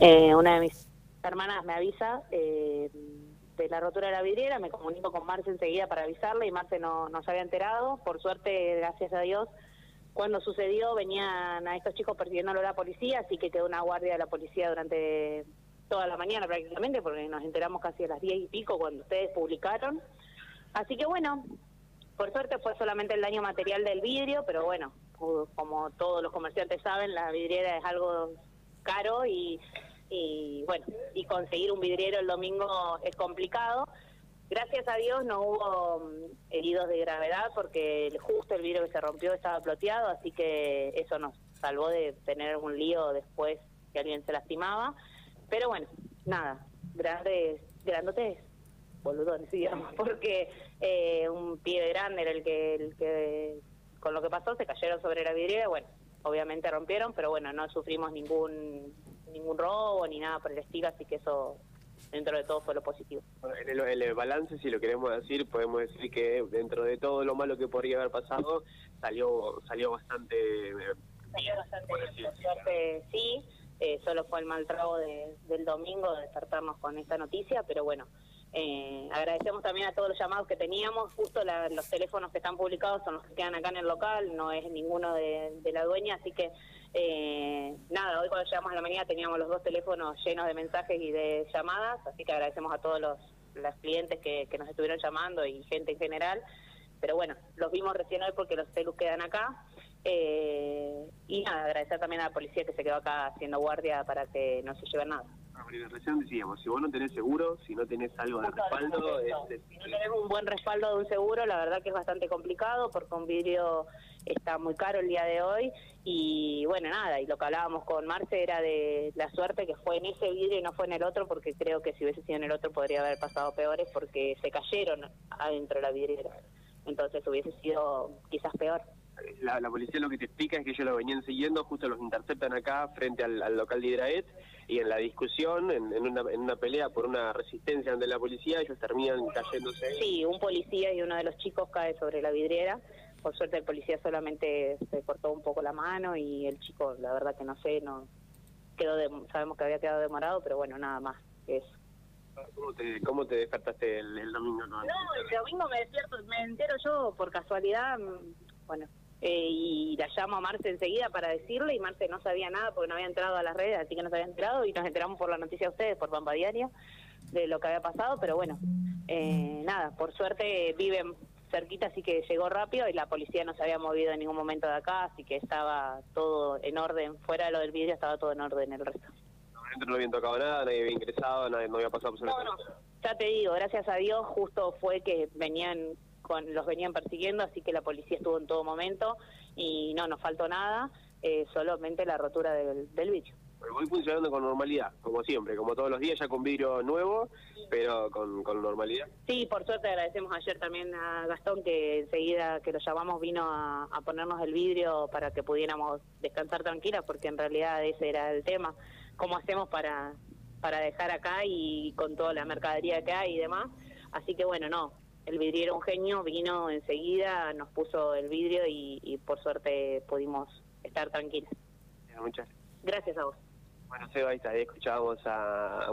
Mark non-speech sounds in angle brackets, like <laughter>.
Eh, una de mis hermanas me avisa eh, de la rotura de la vidriera, me comunico con Marce enseguida para avisarle y Marce no, no se había enterado. Por suerte, gracias a Dios, cuando sucedió venían a estos chicos persiguiéndolo la policía, así que quedó una guardia de la policía durante toda la mañana prácticamente, porque nos enteramos casi a las diez y pico cuando ustedes publicaron. Así que bueno, por suerte fue solamente el daño material del vidrio, pero bueno, como todos los comerciantes saben, la vidriera es algo caro y, y bueno, y conseguir un vidriero el domingo es complicado. Gracias a Dios no hubo mm, heridos de gravedad porque justo el vidrio que se rompió estaba ploteado, así que eso nos salvó de tener un lío después que alguien se lastimaba. Pero bueno, nada, grandes, grandotes boludones, <laughs> digamos, porque eh, un pibe grande era el que, el que, con lo que pasó, se cayeron sobre la vidriera, bueno, obviamente rompieron, pero bueno, no sufrimos ningún ningún robo ni nada por el estilo, así que eso dentro de todo fue lo positivo. En el, balance, si lo queremos decir, podemos decir que dentro de todo lo malo que podría haber pasado, salió salió bastante... Eh, salió bastante, sí, eh, solo fue el mal trago de, del domingo de despertarnos con esta noticia, pero bueno, eh, agradecemos también a todos los llamados que teníamos, justo los teléfonos que están publicados son los que quedan acá en el local, no es ninguno de, la dueña, así que eh, nada, hoy cuando llegamos a la mañana teníamos los dos teléfonos llenos de mensajes y de llamadas, así que agradecemos a todos los, clientes que, que nos estuvieron llamando y gente en general, pero bueno, los vimos recién hoy porque los celus quedan acá. Eh, y nada, agradecer también a la policía que se quedó acá haciendo guardia para que no se lleve nada. Ah, recién decíamos, si vos no tenés seguro, si no tenés algo de respaldo... si no tenés un buen respaldo de un seguro, la verdad que es bastante complicado porque un vidrio está muy caro el día de hoy. Y bueno, nada, y lo que hablábamos con Marce era de la suerte que fue en ese vidrio y no fue en el otro porque creo que si hubiese sido en el otro podría haber pasado peores porque se cayeron adentro de la vidriera, entonces hubiese sido quizás peor la, policía lo que te explica es que ellos lo venían siguiendo, justo los interceptan acá frente al, local de Hidraet y en la discusión, en, una, en una pelea por una resistencia ante la policía, ellos terminan cayéndose. Sí, un policía y uno de los chicos cae sobre la vidriera. Por suerte el policía solamente se cortó un poco la mano y el chico, la verdad que no sé, no quedó sabemos que había quedado demorado, pero bueno, nada más eso. ¿Cómo te, cómo te despertaste el, domingo? No, el domingo me despierto, me entero yo por casualidad, mm, bueno, eh, y la llamo a Marce enseguida para decirle y Marce no sabía nada porque no había entrado a las redes, así que no se había enterado y nos enteramos por la noticia de ustedes, por Pampa Diaria, de lo que había pasado, pero bueno, eh, nada, por suerte viven cerquita, así que llegó rápido y la policía no se había movido en ningún momento de acá, así que estaba todo en orden, fuera de lo del vídeo estaba todo en orden el resto. No habían tocado nada, nadie había ingresado, nadie, no había pasado absolutamente no, no, ya te digo, gracias a Dios justo fue que venían los venían persiguiendo, así que la policía estuvo en todo momento y no nos faltó nada, eh, solamente la rotura del, del vidrio. voy funcionando con normalidad, como siempre, como todos los días, ya con vidrio nuevo, pero con, normalidad. Sí, por suerte agradecemos ayer también a Gastón que enseguida que lo llamamos vino a, ponernos el vidrio para que pudiéramos descansar tranquilas, porque en realidad ese era el tema, cómo hacemos para, para dejar acá y con toda la mercadería que hay y demás. Así que bueno, no, el vidriero un genio, vino enseguida, nos puso el vidrio y, por suerte pudimos estar tranquilos. Muchas gracias. a vos. Bueno, Seba, ahí está, escuchábamos a